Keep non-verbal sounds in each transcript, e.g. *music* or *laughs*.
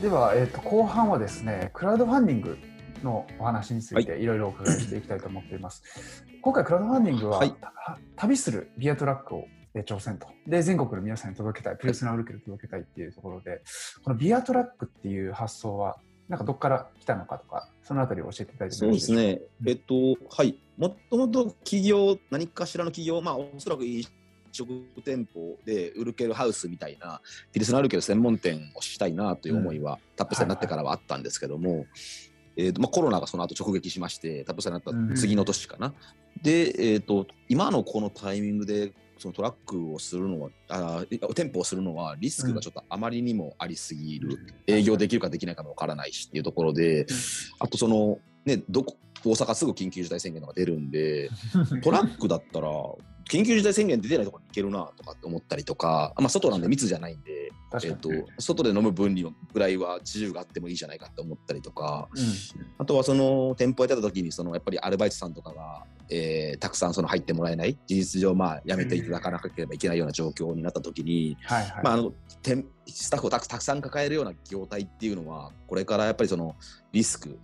では、えーと、後半はですね、クラウドファンディングのお話についていろいろお伺いしていきたいと思っています。はい、今回、クラウドファンディングは、はい、旅するビアトラックを挑戦と。で、全国の皆さんに届けたい、プレスナウルケル届けたいっていうところで、このビアトラックっていう発想は、なんかどこから来たのかとか、そのあたりを教えていただいてそうですね。えっと、はい。もともと企業、何かしらの企業、まあ、おそらく飲食店舗でウルケルハウスみたいな、ピルスナウルケル専門店をしたいなという思いは、うん、タップさんになってからはあったんですけども、はいはい、えーとまあ、コロナがその後直撃しまして、タップさんになった次の年かな。うん、で、えーと、今のこのタイミングでそのトラックをするのはあ店舗をするのはリスクがちょっとあまりにもありすぎる、うん、営業できるかできないかもわからないしっていうところで、うん、あとそのねどこ大阪すぐ緊急事態宣言が出るんで *laughs* トラックだったら緊急事態宣言出てないところに行けるなとかって思ったりとか、まあ、外なんで密じゃないんで、えーと、外で飲む分量ぐらいは自由があってもいいじゃないかって思ったりとか、うん、あとはその店舗やってた時にそのやっぱりアルバイトさんとかが、えー、たくさんその入ってもらえない事実上まあ辞めていただかなければいけないような状況になった時に、まあ、あのスタッフをたくさん抱えるような業態っていうのはこれからやっぱりそのリスク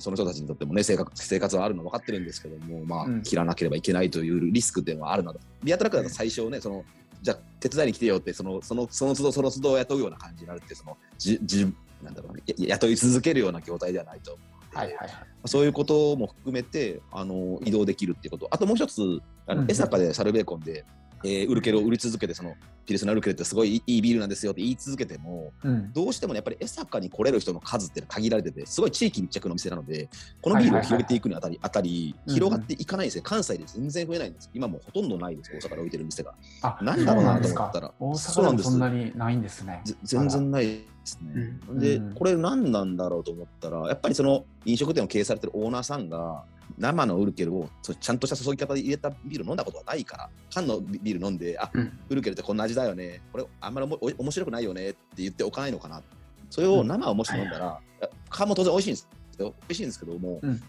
その人たちにとってもね生活生活はあるの分かってるんですけども、まあ、切らなければいけないというリスクっていうのはあるなと。ビアトラックだと最初ね、そのじゃあ手伝いに来てよってそのそのその都度その都度雇うような感じになるってそのじじなんだろう、ね、雇い続けるような業態ではないと。はいはいはい、そういうことも含めてあの移動できるっていうこと。あともう一つあの、江坂でサルベーコンでえー、ウルケルを売り続けてそのピルスナウルケルってすごいいいビールなんですよって言い続けても、うん、どうしても、ね、やっぱり江坂に来れる人の数って限られててすごい地域密着の店なのでこのビールを広げていくにあたり,、あたり広がっていかないですね、関西で全然増えないんです。今もほとんどないです大阪で置いてる店が。あなんだろうなと思ったら。大阪でそんなにないんですね。全然ないですね、うん、でこれ何なんだろうと思ったらやっぱりその飲食店を経営されてるオーナーさんが生のウルケルをちゃんとした注ぎ方で入れたビール飲んだことはないから缶のビール飲んであ、うん、ウルケルってこんな味だよね。これあんまり面白くないよねって言っておかないのかなそれを生をもし飲んだら、うん、缶も当然美味しいんですよ。美味しいんですけども、うん、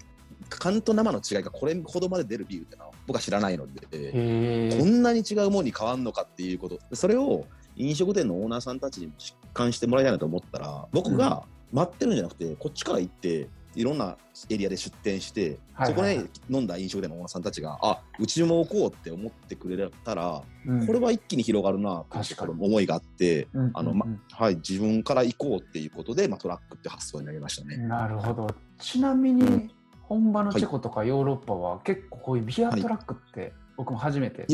缶と生の違いがこれほどまで出るビールってのは僕は知らないのでこんなに違うものに変わるのかっていうことそれを飲食店のオーナーさんたちに実感してもらいたいなと思ったら僕が待ってるんじゃなくてこっちから行っていろんなエリアで出店して、はいはい、そこで飲んだ飲食店のオーナーさんたちがあうちも置こうって思ってくれたら、うん、これは一気に広がるなという思いがあって、あのまはい、自分から行こうっていうことで、まあ、トラックって発想になりましたね。なるほど。ちなみに本場のチェコとかヨーロッパは結構こういうビアトラックって僕も初めて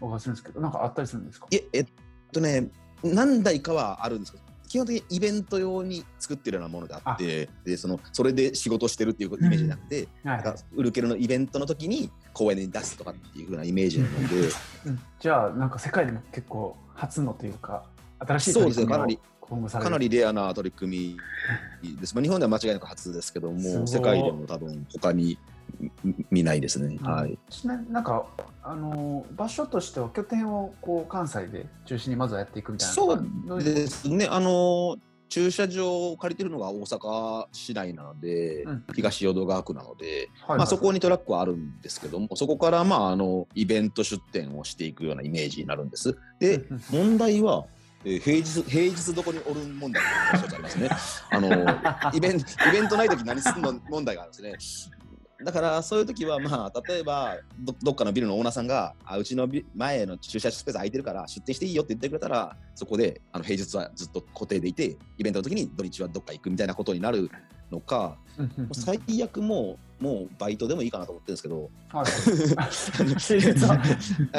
お伺いするんですけど、なんかあったりするんですか？ええっとね何台かはあるんですけど基本的にイベント用に作ってるようなものであってでそのそれで仕事してるっていうイメージじゃなくて、うんはい、ウルケルのイベントの時に公園に出すとかっていうふうなイメージなので、*laughs* うん、じゃあなんか世界でも結構初のというか新しいそうですねかなりかなりレアな取り組みです、まあ、日本では間違いなく初ですけども世界でも多分他に見ないですね。はい。ちなんかあの場所としては拠点をこう関西で中心にまずはやっていくみたいな。そうですね。あの駐車場を借りてるのが大阪市内なので、うん、東淀川区なので、まあ、そこにトラックはあるんですけどもそこからまああのイベント出店をしていくようなイメージになるんです。で、問題はえー、平日平日どこにおる問題がありますね。あの *laughs* イベントイベントない時何するの問題があるんですね。だからそういう時はまあ例えばどどっかのビルのオーナーさんがあうちの前の駐車スペース空いてるから出店していいよって言ってくれたらそこであの平日はずっと固定でいてイベントの時に土日はどっか行くみたいなことになるのか最悪もうもうバイトでもいいかなと思ってるんですけど、はい、*laughs* 平日は。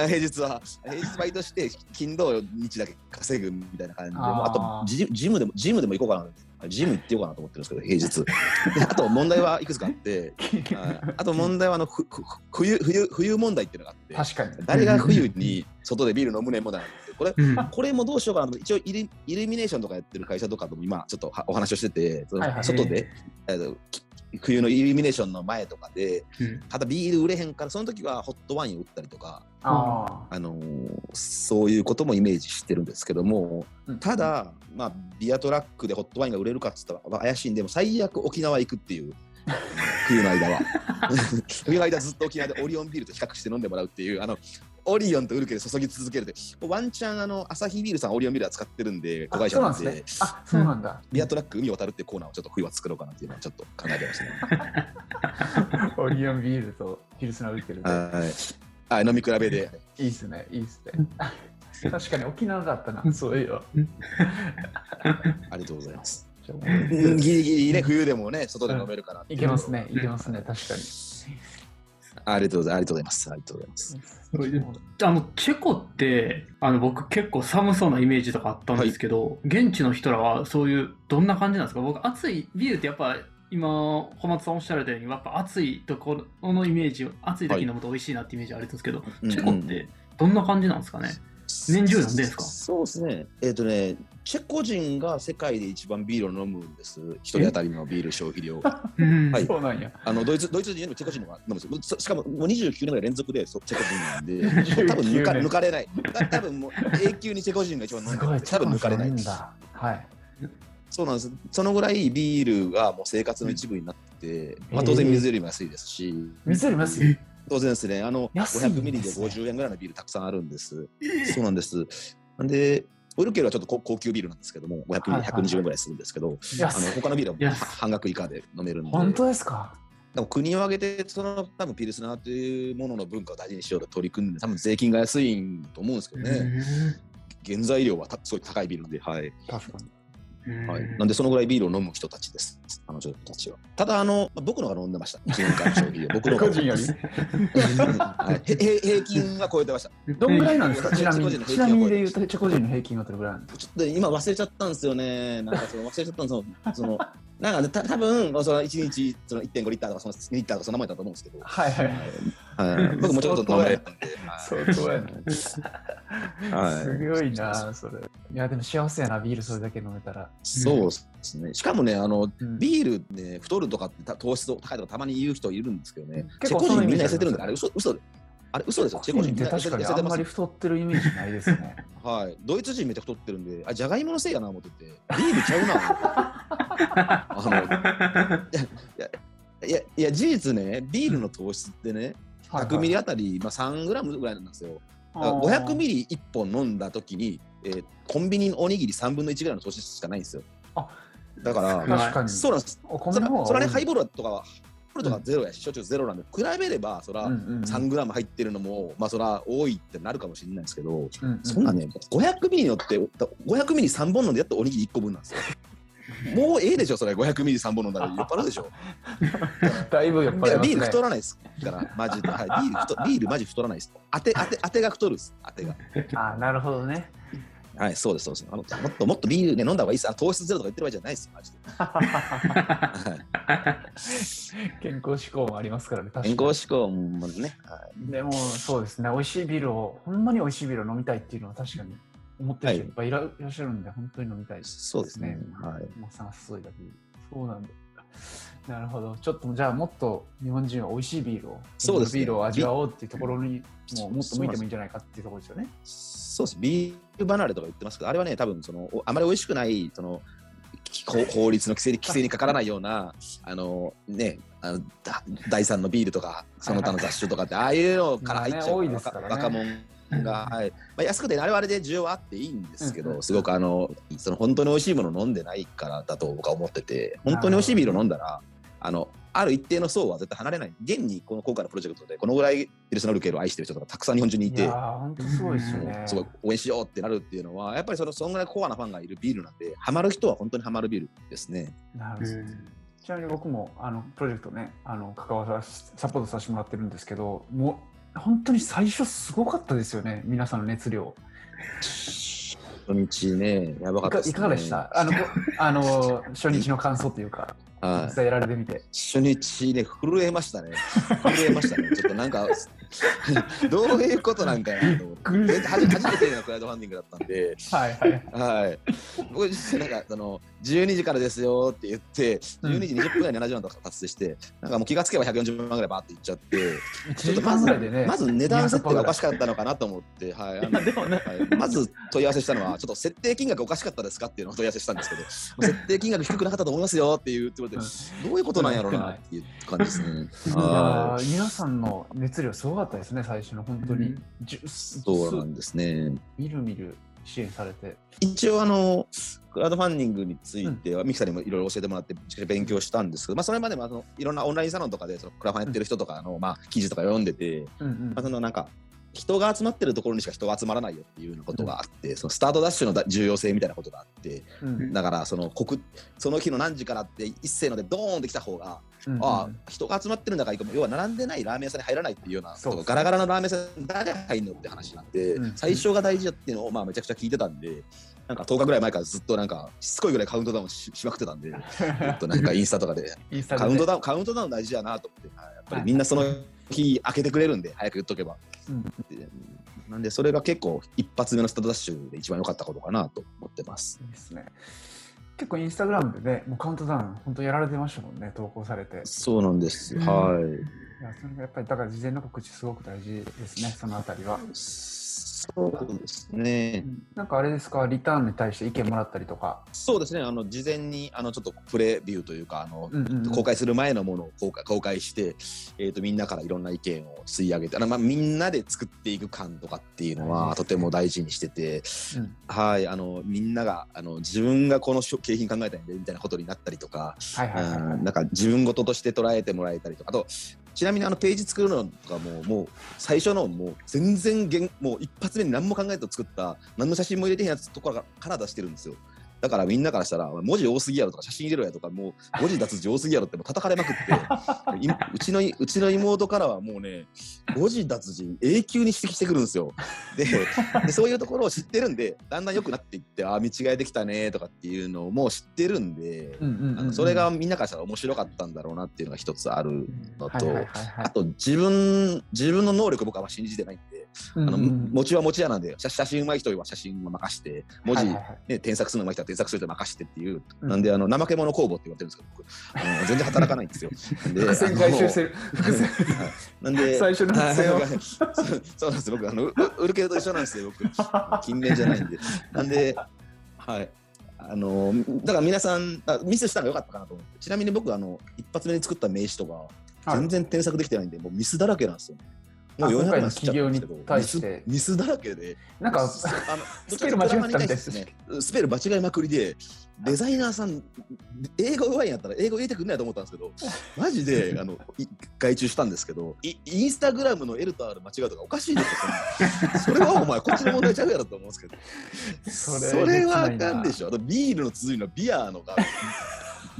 平日は平日バイトして金土日だけ稼ぐみたいな感じで。ああとジジムでもジムでも行こうかなジム行ってようかなと思ってるんですけど、平日。あと問題はいくつかあって、あと問題はあのふ冬冬冬問題っていうのがあって、確かに。誰が冬に外でビール飲むねんもないん。これ、うん、これもどうしようかなと一応イルイルミネーションとかやってる会社とかとも今ちょっとお話をしてて、はいはい、外で、えー、冬のイルミネーションの前とかで、うん、ただビール売れへんからその時はホットワインを売ったりとかあ、あのー、そういうこともイメージしてるんですけども、うん、ただ、まあ、ビアトラックでホットワインが売れるかっつったら怪しいんでも最悪沖縄行くっていう冬の間は。*laughs* 冬の間ずっと沖縄でオリオンビールと比較して飲んでもらうっていうあのオリオンとウルケル注ぎ続けるって、ワンチャンあのアサヒビールさんオリオンビールは使ってるんで、子会社なんで、あ、そうなんだ。ビアトラック海を渡るってコーナーをちょっと冬は作ろうかなっていうのはちょっと考えてますね。オリオンビールとピルスナウルケルで。はい。はい、飲み比べで。いいっすね、いいっすね。確かに沖縄だったな、そういうありがとうございます。ギリギリね、冬でもね、外で飲めるから。いけますね、いけますね、確かに。ありがとうございます。ありがとうございます。ありがとうございます。あのチェコってあの僕結構寒そうなイメージとかあったんですけど、はい、現地の人らはそういうどんな感じなんですか？僕暑いビールってやっぱ今小松さんおっしゃられたようにやっぱ暑いところのイメージ暑い時に飲むと美味しいなってイメージあるんですけど、はい、チェコってどんな感じなんですかね、年中飲んでんですか？そうですね。えっ、ー、とね、チェコ人が世界で一番ビールを飲むんです。一人当たりのビール消費量。はい。そうなんや。あのドイツドイツ人よりもチェコ人が飲むんですしかももう29年ぐらい連続でチェコ人なんで、多分抜か抜かれない。多分もう永久にチェコ人が一番飲んでる。多分抜かれない。はい。そうなんです。そのぐらいビールがもう生活の一部になって、まあ当然水よりも安いですし。水よりも安い？当然ですね、あの、500ミリで50円ぐらいのビールたくさんあるんです。そうなんです。で、オイルケルはちょっと高級ビールなんですけども、500ミリ、120円ぐらいするんですけど、あの他のビールは半額以下で飲めるんで。本当ですか？でも国を挙げて、その多分ピルスナーというものの文化を大事にしようと取り組んで、多分税金が安いと思うんですけどね。原材料はすごい高いビールで、はい。確かに。はい、なんでそのぐらいビールを飲む人たちです、彼女たちは。ただ、あの僕のが飲んでました、1年間消費僕の個人より、はい、平均は超えてました。どんぐらいなんですか、ちなみに。ちなみにで言うと、チェコ人の平均はどれぐらいなんですか？ちょっと今忘れちゃったんですよね。なんかその忘れちゃったんですよ。そのなんかた多分その1日その1.5リッターとかその2リッターとかそんなもんだと思うんですけど、はいはいはい、僕もちょっと飲めたんで、相当やな。すごいな、それ。いや、でも幸せやな、ビールそれだけ飲めたら。そうですね。しかもね、あの、ビールね、太るとかって糖質高いとかたまに言う人いるんですけどね、チェコ人みんな痩せてるんで、あれ嘘嘘で。あれ嘘ですよ、チェコ人って確かにあんまり太ってるイメージないですね。*laughs* はい。ドイツ人めっちゃ太ってるんで、あ、じゃがいものせいやな思ってて、ビールちゃうな。あのいやいやいや、事実ね、ビールの糖質ってね、100ミリあたり、まあ、3グラムぐらいなんですよ。500ミリ1本飲んだ時に、えー、コンビニのおにぎり3分の1ぐらいの糖質しかないんですよ。あだから、確かにそうなんです。それそれはね、ハイボールとかはルとかゼロやし、焼酎ゼロなんで、比べれば、そら、3グラム入ってるのも、まあ、そら、多いってなるかもしれないですけど、そんなね、500ミリによって、500ミリ3本飲んでやっとおにぎり1個分なんですよ。もうええでしょ、それ、500ミリ3本飲んだら酔っ払うでしょ。*laughs* だいぶ酔っ払う、ね。ビール太らないですから、マジで。はい、ビール太 *laughs* ビールマジ太らないです。当て、当て、当てが太るです、当てが。あなるほどね。はい、そうです、そうです。あのもっともっとビールね、飲んだ方がいいです。あ糖質ゼロとか言ってる場合じゃないですよ、マジで。*laughs* 健康志向もありますからね、健康志向もね。はい、でも、そうですね、美味しいビールを、ほんまに美味しいビールを飲みたいっていうのは確かに思ってる人いっぱいいら,、っしゃるんで、本当に飲みたいです、ね、そうですね。はい。まさに注いだビール。そうなんだ。なるほど。ちょっとじゃあもっと日本人は美味しいビールを、そうです、ね、ビールを味わおうっていうところにもうもっと向いてもいいんじゃないかっていうところですよね。そうです。ビール離れとか言ってますけど、あれはね、多分そのあまり美味しくないその法律の規制に規制にかからないような、あのね、あの第三のビールとか、その他の雑種とかって、ああいうのから入っちゃう、ね、若者が、はいまあ、安くて、あれはあれで需要はあっていいんですけど、すごくあのその本当に美味しいものを飲んでないからだと僕は思ってて、本当に美味しいビールを飲んだら、あのある一定の層は絶対離れない。現にこの今回のプロジェクトでこのぐらいピルスナルケールを愛してる人がたくさん日本中にいて、本当すごいですよね。すごい応援しようってなるっていうのは、やっぱりそのそんぐらいコアなファンがいるビールなんで、ハマる人は本当にハマるビールですね。なるほど。ちなみに僕もあのプロジェクトね、あの関わらサポートさせてもらってるんですけど、もう本当に最初すごかったですよね、皆さんの熱量。初日ね、やばかったです、ね、いかがでした？あの *laughs* あの初日の感想というか。伝えられてみて。初日ね、震えましたね。震えましたね。ちょっとなんか、*laughs* どういうことなんかなと思って。初めてのクラウドファンディングだったんで、はいはい。はい。僕なんか、その、12時からですよって言って、12時20分ぐらいに70万とか達成して、なんかもう気がつけば140万ぐらいバーっていっちゃって、ちょっとまず、ね、まず値段設定がおかしかったのかなと思って、はい。でもね、はい、まず問い合わせしたのは、ちょっと設定金額おかしかったですかっていうのを問い合わせしたんですけど、設定金額低くなかったと思いますよっていうって、どういうことなんやろうなっていう感じですね。皆さんの熱量すごかったですね、最初の本当に。そうなんですね。みるみる支援されて。一応あのクラウドファンディングについては、ミキさんにもいろいろ教えてもらって勉強したんですけど、まあ、それまでもあのいろんなオンラインサロンとかでそのクラファンやってる人とかの、まあ、記事とか読んでて、うんうんまあ、そのなんか人が集まってるところにしか人が集まらないよっていうようなことがあって、そのスタートダッシュのだ重要性みたいなことがあってうん。だからその国その日の何時からって一斉のでドーンって来た方が、うんうんああ人が集まってるんだから要は並んでないラーメン屋さんに入らないっていうようなそうガラガラのラーメン屋さんに誰が入るのって話になって、うん。最初が大事だっていうのをまあめちゃくちゃ聞いてたんでなんか10日ぐらい前からずっとなんかしつこいぐらいカウントダウンししまくってたんで *laughs* となんかインスタとかで。インスタでね。カウントダウンカウントダウン大事やなと思って、はいやっぱりみんなその日開けてくれるんで早く言っとけば。うんでなんでそれが結構一発目のスタートダッシュで一番良かったことかなと思ってます。いいですね。結構インスタグラムでね、もうカウントダウン、本当やられてましたもんね、投稿されて。いそうなんです。うんはい。や、それがやっぱり、だから事前の告知すごく大事ですね、そのあたりは。そうですね。なんかあれですか、リターンに対して意見もらったりとか。そうですね。あの事前にあのちょっとプレビューというかあの、うんうんうん公開する前のものを公開公開して、えー、とみんなからいろんな意見を吸い上げてあの、まあ、みんなで作っていく感とかっていうの大はとても大事にしてて、うんはい、あのみんながあの自分がこの景品考えたんでみたいなことになったりとか、はいはいはいはい。うんなんか自分事として捉えてもらえたりとかあとちなみにあのページ作るのとかももう最初のもう全然げんもう一発目に何も考えず作った何の写真も入れてへんやつとかからから出してるんですよ。だからみんなからしたら文字多すぎやろとか写真入れろやとかもう文字脱字多すぎやろってもう叩かれまくって *laughs* いうちのうちの妹からはもうね文字脱字永久に指摘してくるんですよ。ででそういうところを知ってるんでだんだん良くなっていってああ見違えできたねとかっていうのをもう知ってるんで、それがみんなからしたら面白かったんだろうなっていうのが一つあるのと。あと自分自分の能力僕はあんま信じてないんで、あの持ちは持ちやなんで写写真上手い人は写真を任して文字、ね、添削するの上手い人は添削する人は任してっていう、うん。なんであの怠け者工房って言われてるんですけど僕。あの全然働かないんですよ。*laughs* で伏線回収してる。*laughs* なんで最初の伏線を。はい。*laughs* そうなんですよ。僕あのうウルケルと一緒なんですよ僕。勤勉じゃないんで。なんではい。あのだから皆さんあミスしたのが良かったかなと思って。ちなみに僕あの一発目に作った名刺とかはい。全然添削できてないんでもうミスだらけなんですよもう400あ今回の万企業に対して。ミスだらけで。なんか、あのスペル間違ってたみたいですね。スペル間違いまくりでデザイナーさん英語上手いんやったら英語入れてくんないと思ったんですけどマジで *laughs* あのい外注したんですけどイインスタグラムの L と R 間違うとかおかしいですよそれはお前こっちの問題ちゃうやろと思うんですけど。そそれはあかんでしょ。あとビールの続いのビアのが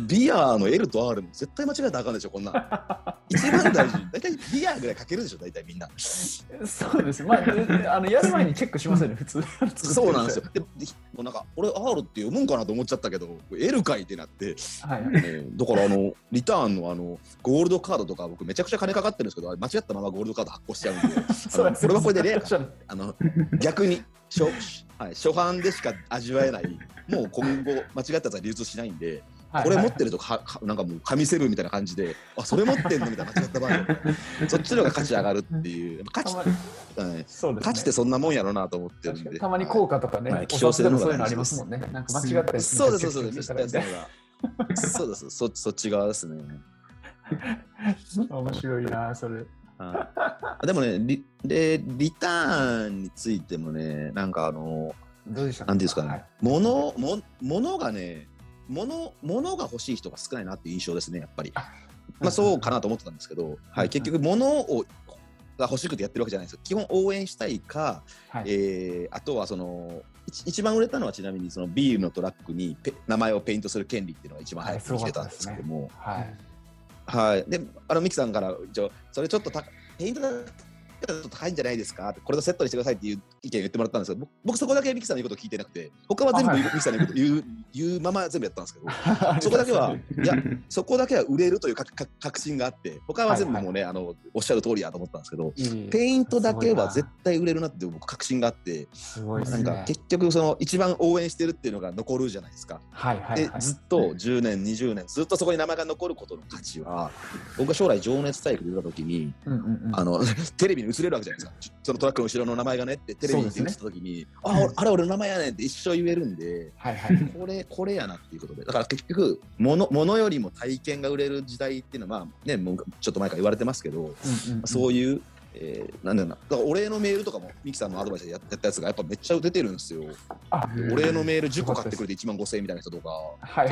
ビアの L と R も絶対間違えたらあかんでしょこんなん。*laughs* 一番大事。大体ビアぐらいかけるでしょ大体みんな。そうです。まあ、あのやる前にチェックしますよね、普通。そうなんですよ。で、でもうなんか、俺 R って読むんかなと思っちゃったけど、L かいってなって、はい。ねだからあの、リターンのあの、ゴールドカードとか、僕めちゃくちゃ金かかってるんですけど、間違ったままゴールドカード発行しちゃうんで、*laughs* あのこれはこれでレアか。なあの、逆に、初,、はい、初版でしか味わえない、もう今後、間違ったやつは流通しないんで、はいこれ持ってるとか、かなんかもう紙セブンみたいな感じで、あ、それ持ってんのみたいな間違った場合、*laughs* そっちの方が価値上がるっていう、価値はい。そうですね。価値ってそんなもんやろうなと思ってるんで。たまに効果とかね、はい。お札でもそういうのありますもんね。なんか間違ったやつそうです、そうです、そうです。そうです、そ *laughs* そっち側ですね。面白いな、それ。はい。でもねリで、リターンについてもね、なんかあの、どうでしたなんていうんですかね、はい。物も物がね、物物が欲しい人が少ないなっていう印象ですね、やっぱり。まあそうかなと思ってたんですけど、はい、結局、物をが欲しくてやってるわけじゃないですよ。基本応援したいか、はいえーあとはその一一番売れたのはちなみにそのビールのトラックにペ名前をペイントする権利っていうのが一番早くてたんですけども、はい。はい、であのミキさんから一応それちょっとたペイントだちょっと高いんじゃないですかこれとセットにしてくださいっていう意見言ってもらったんですけど僕僕そこだけミキさんの言うこと聞いてなくて他は全部ミキさんの言うこと言う言うまま全部やったんですけど *laughs* そこだけはいやそこだけは売れるというかか確信があって他は全部もうね、あのおっしゃる通りやと思ったんですけどいいペイントだけは絶す対売れるなって僕確信があってごいね。なんか結局その一番応援してるっていうのが残るじゃないですか。はいはいはい。でずっと10年20年ずっとそこに名前が残ることの価値は僕が将来情熱大陸で出た時にうんうんうん。あの *laughs* テレビに映れるわけじゃないですか。そのトラックの後ろの名前がねってテレビに映った時に、あ俺あれ俺の名前やねんって一生言えるんではいはい。これこれやなっていうことで。だから結局物物よりも体験が売れる時代っていうのはまあねもうちょっと前から言われてますけど、うんうんうん。そういうえー、なんだろうな、だからお礼のメールとかも、ミキさんのアドバイスでやったやつが、やっぱめっちゃ出てるんですよ。あお礼のメール10個買ってくれて1万5000円みたいな人とか、はい。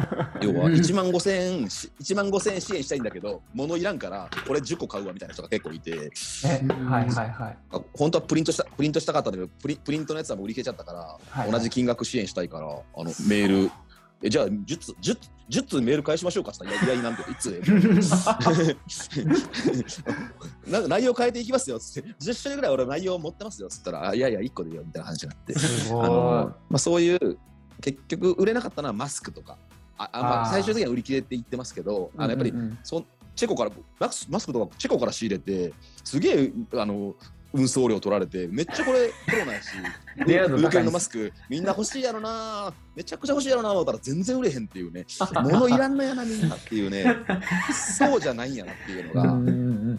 *laughs* 要は1万5000円、し1万5000円支援したいんだけど、物いらんから、これ10個買うわみたいな人が結構いて、ねはいはいはい。あ本当はプリントした、プリントしたかったんだけど、プリプリントのやつはもう売り切れちゃったから、はい同じ金額支援したいから、あのメール、えじゃあ10通、10, 10通メール返しましょうかって言ったら、いやいや、なんで、いつ *laughs* なんか内容変えていきますよっつって、10種類ぐらい俺内容持ってますよっつったら、あいやいや、1個でいいよみたいな話になって。あのまあ、そういう、結局売れなかったのはマスクとか、ああまあ、最終的には売り切れって言ってますけど、あのやっぱりうんうんうん。そチェコからマスマスクとかチェコから仕入れてすげえあの運送料取られてめっちゃこれコロナやしレア度のマスクみんな欲しいやろなめちゃくちゃ欲しいやろな思ったら全然売れへんっていうね。*laughs* 物いらんのやなみんなっていうね。そうじゃないんやなっていうの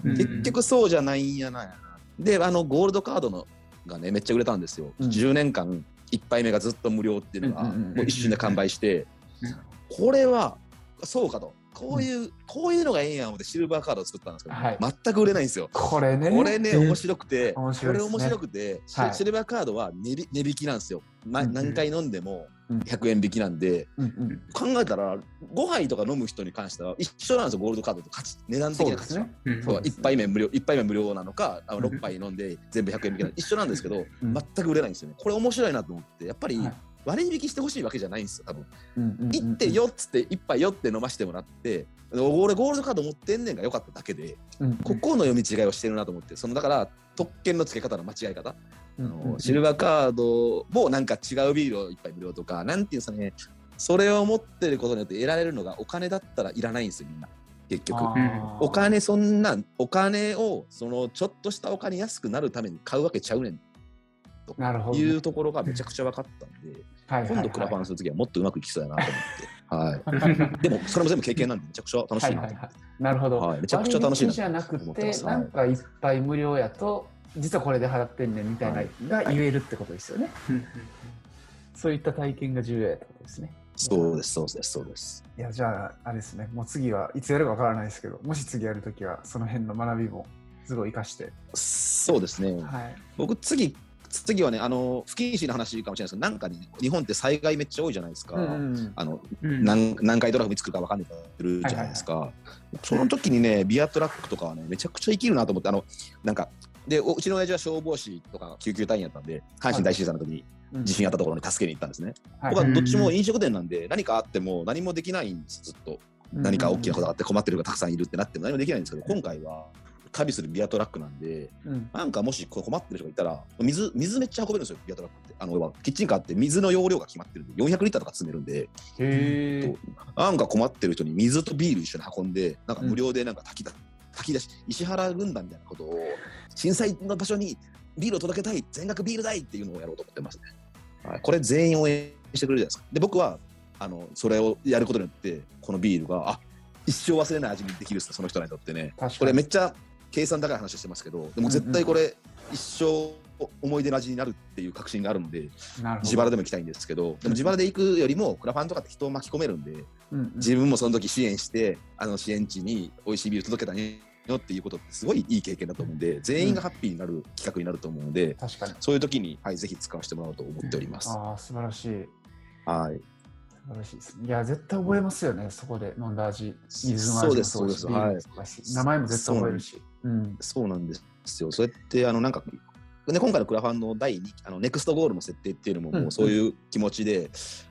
が、結局そうじゃないんやな。であのゴールドカードのがねめっちゃ売れたんですよ、うん。10年間1杯目がずっと無料っていうのがもう一瞬で完売してうんこれはそうかとこういう、こういうのがええんや思ってシルバーカードを作ったんですけど、はい。全く売れないんですよ。これね。これね、うん。面白くて、面白いですね。これ面白くて、シはい。シルバーカードは値引値引きなんですよ。何回飲んでもうん。100円引きなんで、うんうん。考えたら5杯とか飲む人に関しては一緒なんですよ、ゴールドカードと価値値段的な価値は。ね。うね1杯目無料一杯目無料なのかあのうん。6杯飲んで全部100円引きなのか一緒なんですけど、うん。全く売れないんですよね。これ面白いなと思ってやっぱりはい割引してほしいわけじゃないんですよ多分。うんうんうんうん。行ってよっつって一杯よって飲ましてもらって俺ゴールドカード持ってんねんがよかっただけでうんここの読み違いをしてるなと思ってそのだから特権の付け方の間違い方、うんあのうん。シルバーカードもなんか違うビールを一杯無料とかなんていうんですかねそれを持ってることによって得られるのがお金だったらいらないんですよみんな。結局。お金そんなんお金をそのちょっとしたお金安くなるために買うわけちゃうねん。なるほどね。いうところがめちゃくちゃ分かったんで、*laughs* はいはいはい今度クラファンするときはもっとうまくいきそうやなと思って、*laughs* はい、でもそれも全部経験なんでめちゃくちゃ楽しいなと思って、はいはいはい。なるほど。はいめちゃくちゃ楽しいなじゃなくてなんかいっぱい無料やと、実はこれで払ってんねんみたいなが言えるってことですよね。うんそういった体験が重要やってことですね。そうですそうですそうですいや、じゃあ、あれですね、もう次はいつやるかわからないですけど、もし次やるときは、その辺の学びもすごい活かして。そうですねはい。僕次次はねあの不謹慎な話かもしれないですけどなんかね日本って災害めっちゃ多いじゃないですか、うんあのうん。何何回ドラフ見つくか分かんないからってるじゃないですか、その時にねビアトラックとかはねめちゃくちゃ生きるなと思ってあのなんかでおうちの親父は消防士とか救急隊員やったんで阪神大震災の時にうん。地震あったところに助けに行ったんですね、はい。僕はどっちも飲食店なんで何かあっても何もできないんですずっと。何か大きなことがあって困ってる人がたくさんいるってなっても何もできないんですけど今回は旅するビアトラックなんでうんなんかもし困ってる人がいたら水水めっちゃ運べるんですよビアトラックってあのキッチンカーって水の容量が決まってるんで400リッターとか積めるんでへえ。なんか困ってる人に水とビール一緒に運んで、なんか無料でなんか炊きだ、炊き出し、石原軍団みたいなことを、震災の場所にビールを届けたい、全額ビール代っていうのをやろうと思ってますね。はい、これ全員応援してくれるじゃないですか。で、僕は、あの、それをやることによって、このビールが、あ一生忘れない味にできるっすね、その人にとってね。これめっちゃ計算高い話してますけど、でも絶対これ、一生思い出の味になるっていう確信があるんで、自腹でも行きたいんですけど、でも自腹で行くよりも、クラファンとかって人を巻き込めるんで、うんうん自分もその時支援してあの支援地に美味しいビール届けたんよっていうことってすごいいい経験だと思うんで全員がハッピーになる企画になると思うので、確かに。そういう時に、はい、ぜひ使わせてもらおうと思っております。ああ、素晴らしい。はい、素晴らしいですね。いや、絶対覚えますよね、そこで飲んだ味。水の味もそうですそうだしそうですビールもそうだし名前も絶対覚えるし。うん。そうなんですよ。そうやってあのなんかで今回のクラファンの第2あのネクストゴールの設定っていうのもうん。もうそういう気持ちで、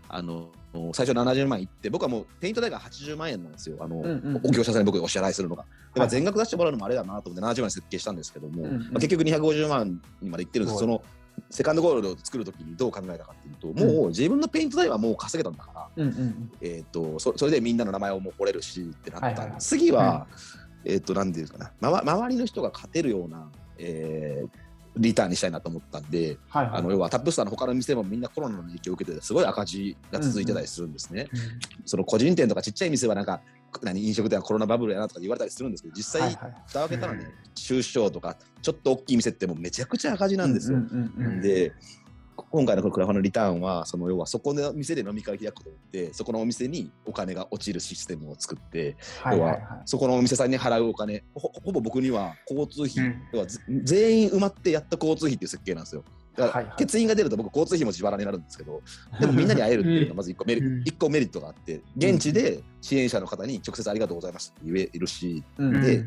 あの最初70万いって僕はもうペイント代が80万円なんですよ。あの、うんうんお業者さんに僕がお支払いするのが。はい。あ全額出してもらうのもあれだなと思って70万設計したんですけども、うんうん。まあ、結局250万にまでいってるんですそのセカンドゴールを作るときにどう考えたかっていうと、もう自分のペイント代はもう稼げたんだから、うんうんえー、とそそれでみんなの名前をもう掘れるしってなったはいはいはい。次は、えっ、と何ていうかな、まわ、周りの人が勝てるような、えーリターンにしたいなと思ったんで、はいはい。あの要はタップスターの他の店もみんなコロナの影響を受けてすごい赤字が続いてたりするんですね。その個人店とかちっちゃい店はなんか何飲食店はコロナバブルやなとか言われたりするんですけど実際はいはい蓋を開けたらね中小とかちょっと大きい店ってもうめちゃくちゃ赤字なんですよ。うんうんうんうんで今回のこのクラファンのリターンは、その要はそこの店で飲み会開くことで、そこのお店にお金が落ちるシステムを作って、要ははいはい。はい。そこのお店さんに払うお金、ほほぼ僕には交通費、うん。要はぜ全員埋まってやった交通費っていう設計なんですよ。だから、はいはい。欠員が出ると僕交通費も自腹になるんですけど、*laughs* でもみんなに会えるっていうのがまず一個メリ,、うん。一個メリットがあって、現地で支援者の方に直接ありがとうございますって言えるし、うん。でみ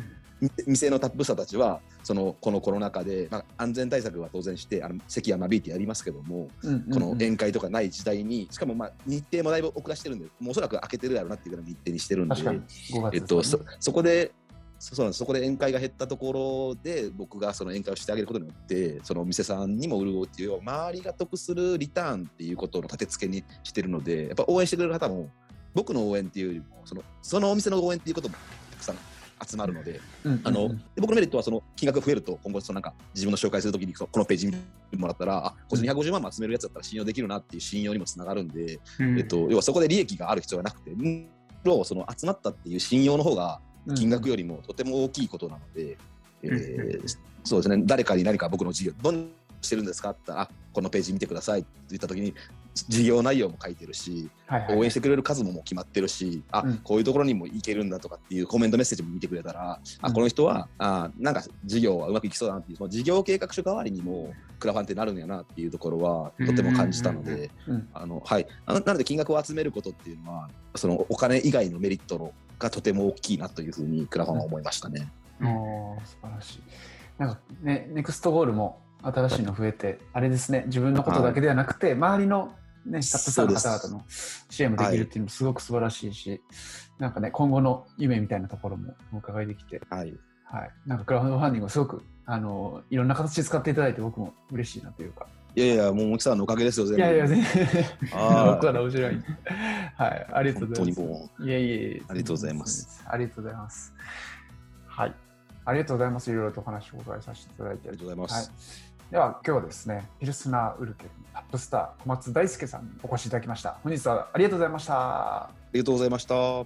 店のタップ者たちはそのこのコロナ禍で、まあ、安全対策は当然してあの席は間引いてやりますけども、うんうんうん。この宴会とかない時代にしかもまあ日程もだいぶ遅らしてるんでもうおそらく開けてるやろうなっていうぐらいの日程にしてるんで確かに。5月えっと、そそこでそそうなんです。そこで宴会が減ったところで僕がその宴会をしてあげることによってそのお店さんにも潤うっていう周りが得するリターンっていうことの立て付けにしてるのでやっぱ応援してくれる方も僕の応援っていうよりもそのそのお店の応援っていうこともたくさん集まるのであので僕のメリットはその金額が増えると今後そのなんか自分の紹介するときにそこのページ見てもらったらあこいつ250万も集めるやつだったら信用できるなっていう信用にもつながるんで、うん。えっと、要はそこで利益がある必要がなくてむしろその集まったっていう信用の方が金額よりもとても大きいことなので、えーそうですね。誰かに何か僕の事業どんなしてるんですかって言ったらあこのページ見てくださいって言った時に事業内容も書いてるしはいはい応援してくれる数ももう決まってるしあ、うん。こういうところにも行けるんだとかっていうコメントメッセージも見てくれたら、うん。あこの人はあなんか事業はうまくいきそうだなっていうその事業計画書代わりにもクラファンってなるんやなっていうところはとても感じたのうんうん。で。うん。あのはい、ななので金額を集めることっていうのはそのお金以外のメリットのがとても大きいなというふうにクラファンは思いましたね。おー素晴らしい。なんかね、ネクストゴールも新しいの増えて、あれですね、自分のことだけではなくて、周りの、ね、タップさんの方々の支援もできるっていうのもすごく素晴らしいし、なんかね、今後の夢みたいなところもお伺いできて、はい、はい、なんかクラウドファンディングをすごくあのいろんな形で使っていただいて、僕も嬉しいなというか。いやいや、もう、もきさんのおかげですよ、全部。いやいや、全然、僕は面白い。はい、ありがとう本当にございます。もう、いえいえ。ありがとうございます。ありがとうございます。はい。ありがとうございます。いろいろとお話をお伺いさせていただいて。ありがとうございまはいす。。では、今日はですね、ピルスナーウルケルタップスター小松大輔さんにお越しいただきました。本日はありがとうございました。ありがとうございました。